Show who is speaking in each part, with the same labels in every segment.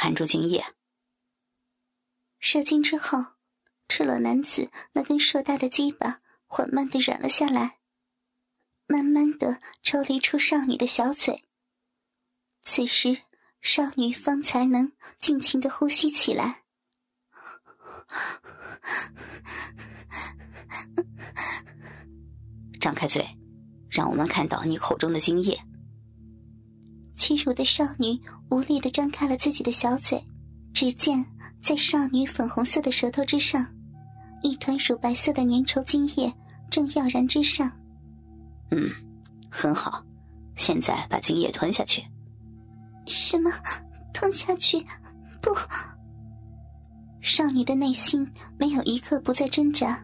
Speaker 1: 含住精液。
Speaker 2: 射精之后，赤裸男子那根硕大的鸡巴缓慢的软了下来，慢慢的抽离出少女的小嘴。此时，少女方才能尽情的呼吸起来。
Speaker 1: 张开嘴，让我们看到你口中的精液。
Speaker 2: 屈辱的少女无力的张开了自己的小嘴，只见在少女粉红色的舌头之上，一团乳白色的粘稠精液正耀然之上。
Speaker 1: 嗯，很好，现在把精液吞下去。
Speaker 2: 什么？吞下去？不！少女的内心没有一刻不在挣扎。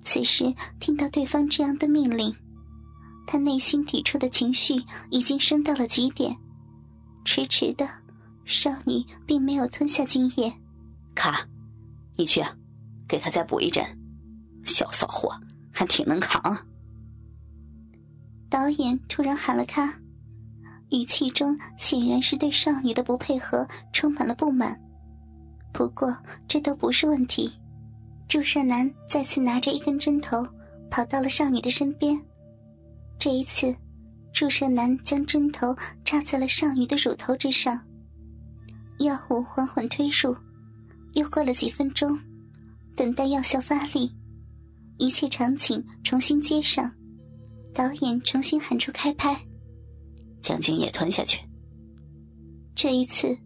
Speaker 2: 此时听到对方这样的命令，她内心抵触的情绪已经升到了极点。迟迟的，少女并没有吞下精液。
Speaker 1: 卡，你去，给他再补一针。小骚货，还挺能扛啊！
Speaker 2: 导演突然喊了卡。语气中显然是对少女的不配合充满了不满，不过这都不是问题。注射男再次拿着一根针头跑到了少女的身边，这一次，注射男将针头插在了少女的乳头之上，药物缓缓推入。又过了几分钟，等待药效发力，一切场景重新接上，导演重新喊出开拍。
Speaker 1: 将精液吞下去。
Speaker 2: 这一次，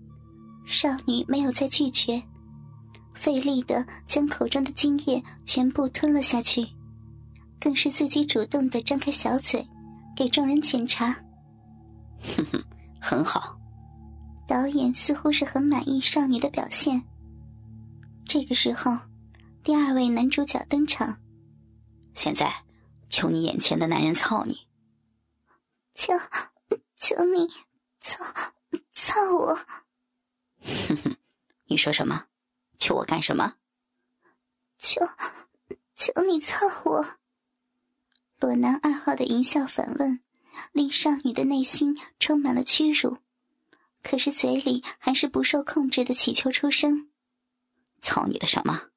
Speaker 2: 少女没有再拒绝，费力的将口中的精液全部吞了下去，更是自己主动的张开小嘴，给众人检查。
Speaker 1: 哼哼，很好。
Speaker 2: 导演似乎是很满意少女的表现。这个时候，第二位男主角登场。
Speaker 1: 现在，求你眼前的男人操你。
Speaker 2: 求。求你操操我！
Speaker 1: 哼哼，你说什么？求我干什么？
Speaker 2: 求求你操我！裸男二号的淫笑反问，令少女的内心充满了屈辱，可是嘴里还是不受控制的祈求出声：“
Speaker 1: 操你的什么？”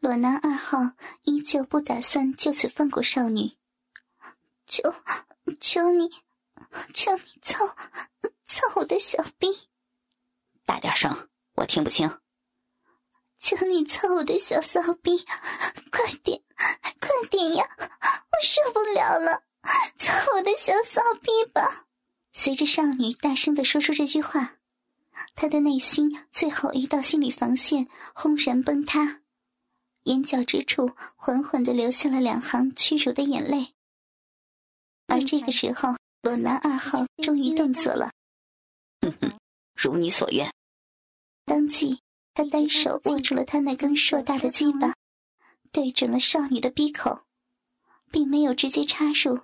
Speaker 2: 裸男二号依旧不打算就此放过少女，求求你！求你操操我的小臂！
Speaker 1: 大点声，我听不清。
Speaker 2: 求你操我的小骚逼，快点，快点呀！我受不了了，操我的小骚逼吧！随着少女大声的说出这句话，她的内心最后一道心理防线轰然崩塌，眼角之处缓缓的流下了两行屈辱的眼泪。而这个时候。裸男二号终于动作了，
Speaker 1: 哼哼，如你所愿。
Speaker 2: 当即，他单手握住了他那根硕大的鸡巴，对准了少女的鼻口，并没有直接插入。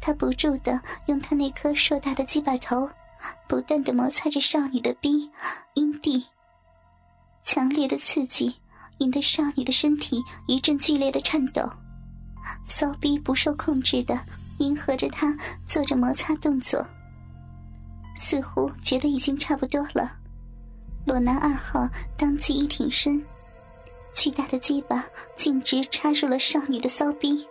Speaker 2: 他不住的用他那颗硕大的鸡巴头，不断的摩擦着少女的逼阴蒂。强烈的刺激引得少女的身体一阵剧烈的颤抖，骚逼不受控制的。迎合着他做着摩擦动作，似乎觉得已经差不多了。裸男二号当即一挺身，巨大的鸡巴径直插入了少女的骚逼。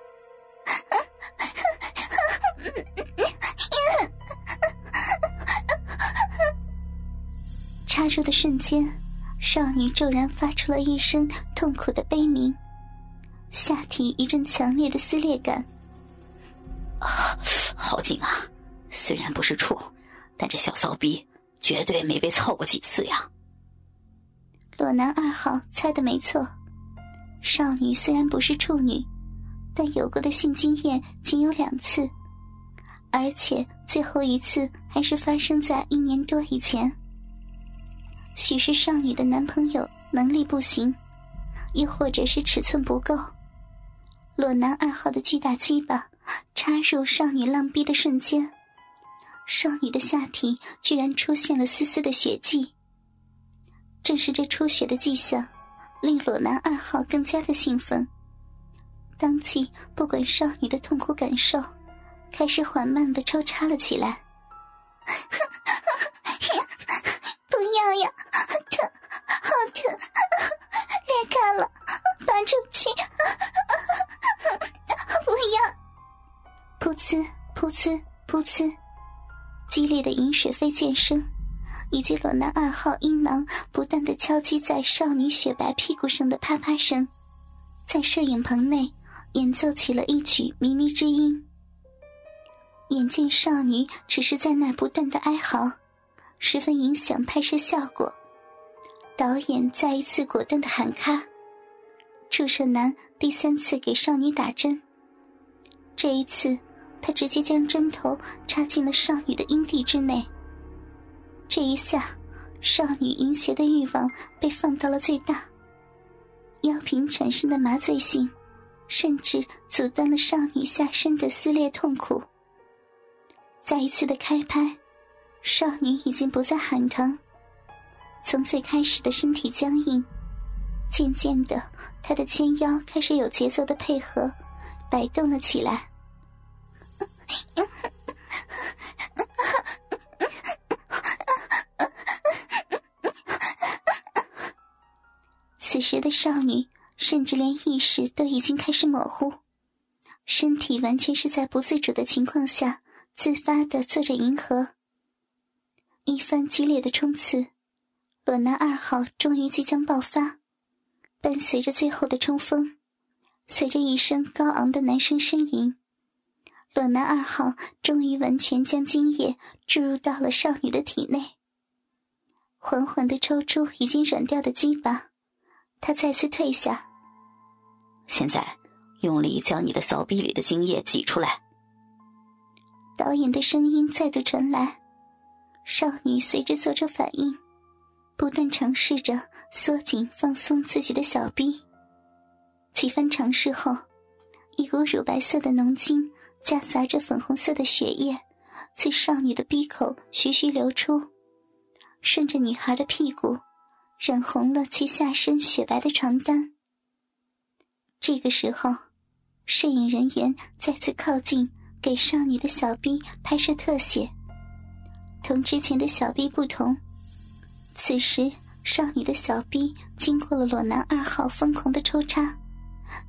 Speaker 2: 插入的瞬间，少女骤然发出了一声痛苦的悲鸣，下体一阵强烈的撕裂感。
Speaker 1: 啊，好紧啊！虽然不是处，但这小骚逼绝对没被操过几次呀。
Speaker 2: 裸男二号猜的没错，少女虽然不是处女，但有过的性经验仅有两次，而且最后一次还是发生在一年多以前。许是少女的男朋友能力不行，又或者是尺寸不够。裸男二号的巨大鸡巴插入少女浪逼的瞬间，少女的下体居然出现了丝丝的血迹。正是这出血的迹象，令裸男二号更加的兴奋。当即，不管少女的痛苦感受，开始缓慢的抽插了起来。不要呀，疼，好疼，裂开了，拔出去，不要！噗呲，噗呲，噗呲，激烈的饮水飞溅声以及裸男二号阴囊不断的敲击在少女雪白屁股上的啪啪声，在摄影棚内演奏起了一曲靡靡之音。眼见少女只是在那儿不断的哀嚎，十分影响拍摄效果。导演再一次果断的喊卡，注射男第三次给少女打针。这一次，他直接将针头插进了少女的阴蒂之内。这一下，少女淫邪的欲望被放到了最大，药品产生的麻醉性，甚至阻断了少女下身的撕裂痛苦。再一次的开拍，少女已经不再喊疼。从最开始的身体僵硬，渐渐的，她的纤腰开始有节奏的配合，摆动了起来。此时的少女，甚至连意识都已经开始模糊，身体完全是在不自主的情况下自发的做着迎合。一番激烈的冲刺。裸男二号终于即将爆发，伴随着最后的冲锋，随着一声高昂的男声呻吟，裸男二号终于完全将精液注入到了少女的体内。缓缓的抽出已经软掉的鸡巴，他再次退下。
Speaker 1: 现在，用力将你的小臂里的精液挤出来。
Speaker 2: 导演的声音再度传来，少女随之做出反应。不断尝试着缩紧、放松自己的小臂。几番尝试后，一股乳白色的浓精夹杂着粉红色的血液，自少女的鼻口徐徐流出，顺着女孩的屁股，染红了其下身雪白的床单。这个时候，摄影人员再次靠近，给少女的小臂拍摄特写。同之前的小臂不同。此时，少女的小臂经过了裸男二号疯狂的抽插，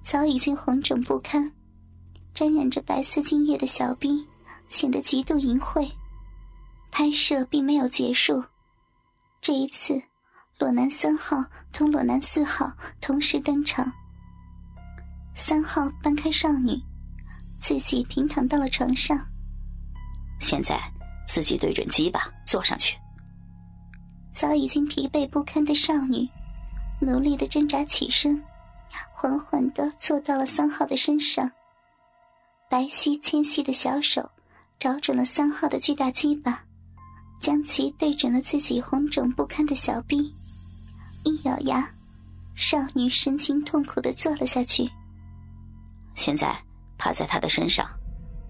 Speaker 2: 早已经红肿不堪，沾染着白色精液的小臂显得极度淫秽。拍摄并没有结束，这一次，裸男三号同裸男四号同时登场。三号搬开少女，自己平躺到了床上。
Speaker 1: 现在，自己对准鸡巴坐上去。
Speaker 2: 早已经疲惫不堪的少女，努力的挣扎起身，缓缓的坐到了三号的身上。白皙纤细的小手找准了三号的巨大鸡巴，将其对准了自己红肿不堪的小臂。一咬牙，少女神情痛苦的坐了下去。
Speaker 1: 现在趴在他的身上，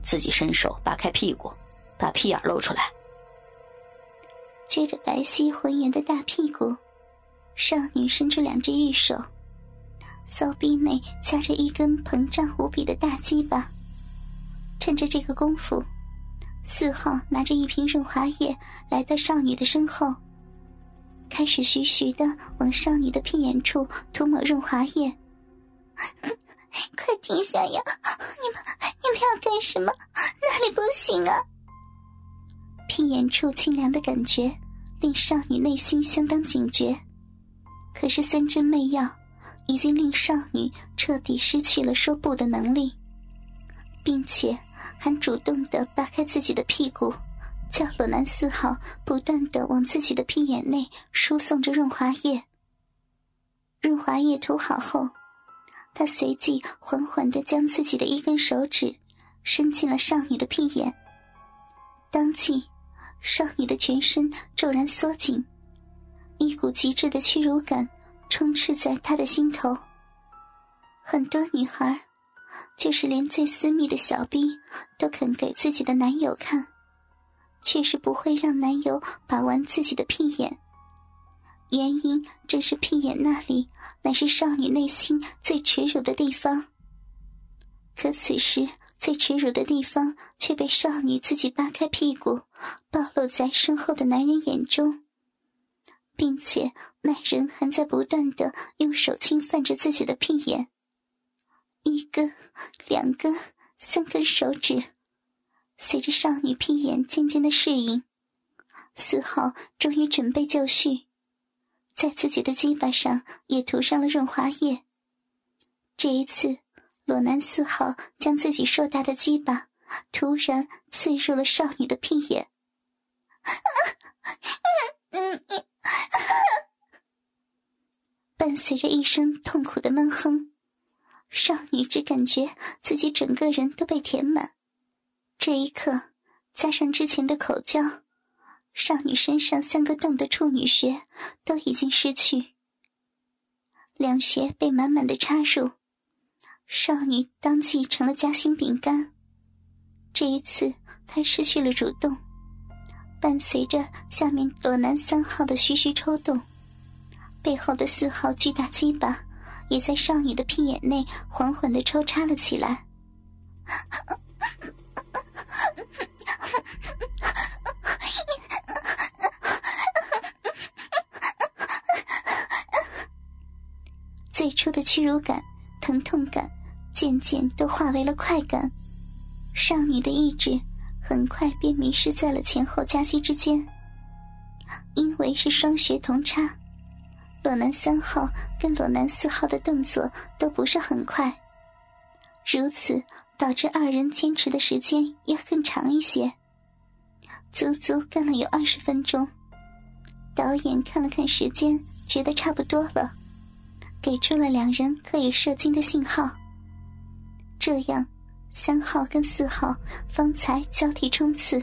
Speaker 1: 自己伸手扒开屁股，把屁眼露出来。
Speaker 2: 撅着白皙浑圆的大屁股，少女伸出两只玉手，骚逼内夹着一根膨胀无比的大鸡巴。趁着这个功夫，四号拿着一瓶润滑液来到少女的身后，开始徐徐的往少女的屁眼处涂抹润滑液。快停下呀！你们你们要干什么？哪里不行啊？屁眼处清凉的感觉，令少女内心相当警觉。可是三针媚药已经令少女彻底失去了说不的能力，并且还主动的扒开自己的屁股，叫裸男四号不断的往自己的屁眼内输送着润滑液。润滑液涂好后，他随即缓缓的将自己的一根手指伸进了少女的屁眼，当即。少女的全身骤然缩紧，一股极致的屈辱感充斥在她的心头。很多女孩，就是连最私密的小逼都肯给自己的男友看，却是不会让男友把玩自己的屁眼。原因正是屁眼那里乃是少女内心最耻辱的地方。可此时。最耻辱的地方却被少女自己扒开屁股，暴露在身后的男人眼中，并且那人还在不断的用手侵犯着自己的屁眼。一根、两根、三根手指，随着少女屁眼渐渐的适应，四号终于准备就绪，在自己的鸡巴上也涂上了润滑液。这一次，裸男四号将自己硕大的鸡巴突然刺入了少女的屁眼。伴随着一声痛苦的闷哼，少女只感觉自己整个人都被填满。这一刻，加上之前的口交，少女身上三个洞的处女穴都已经失去，两穴被满满的插入，少女当即成了夹心饼干。这一次，她失去了主动。伴随着下面裸男三号的徐徐抽动，背后的四号巨大鸡巴也在少女的屁眼内缓缓的抽插了起来。最初的屈辱感、疼痛感，渐渐都化为了快感。少女的意志。很快便迷失在了前后夹击之间，因为是双穴同插，裸男三号跟裸男四号的动作都不是很快，如此导致二人坚持的时间要更长一些，足足干了有二十分钟。导演看了看时间，觉得差不多了，给出了两人可以射精的信号，这样。三号跟四号方才交替冲刺，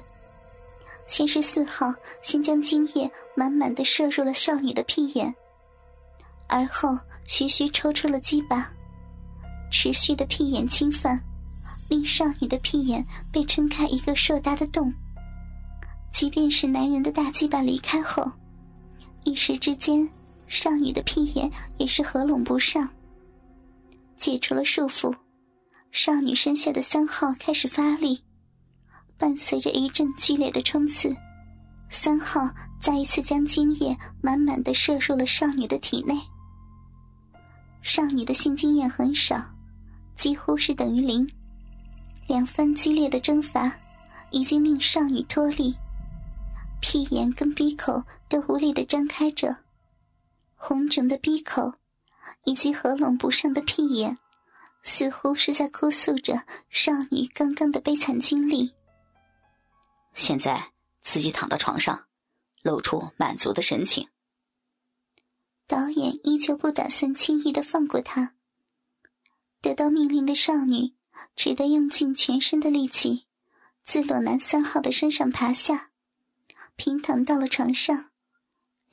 Speaker 2: 先是四号先将精液满满的射入了少女的屁眼，而后徐徐抽出了鸡巴，持续的屁眼侵犯，令少女的屁眼被撑开一个硕大的洞。即便是男人的大鸡巴离开后，一时之间，少女的屁眼也是合拢不上。解除了束缚。少女身下的三号开始发力，伴随着一阵剧烈的冲刺，三号再一次将精液满满的射入了少女的体内。少女的性经验很少，几乎是等于零。两番激烈的征伐，已经令少女脱力，屁眼跟鼻口都无力的张开着，红肿的鼻口，以及合拢不上的屁眼。似乎是在哭诉着少女刚刚的悲惨经历。
Speaker 1: 现在自己躺到床上，露出满足的神情。
Speaker 2: 导演依旧不打算轻易的放过他。得到命令的少女只得用尽全身的力气，自裸男三号的身上爬下，平躺到了床上，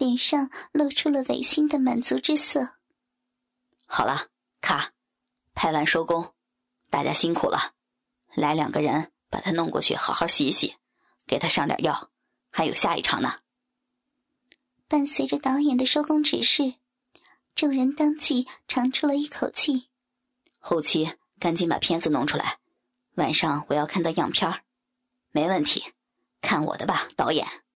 Speaker 2: 脸上露出了违心的满足之色。
Speaker 1: 好了，卡。拍完收工，大家辛苦了。来两个人把他弄过去，好好洗洗，给他上点药。还有下一场呢。
Speaker 2: 伴随着导演的收工指示，众人当即长出了一口气。
Speaker 1: 后期赶紧把片子弄出来，晚上我要看到样片儿。没问题，看我的吧，导演。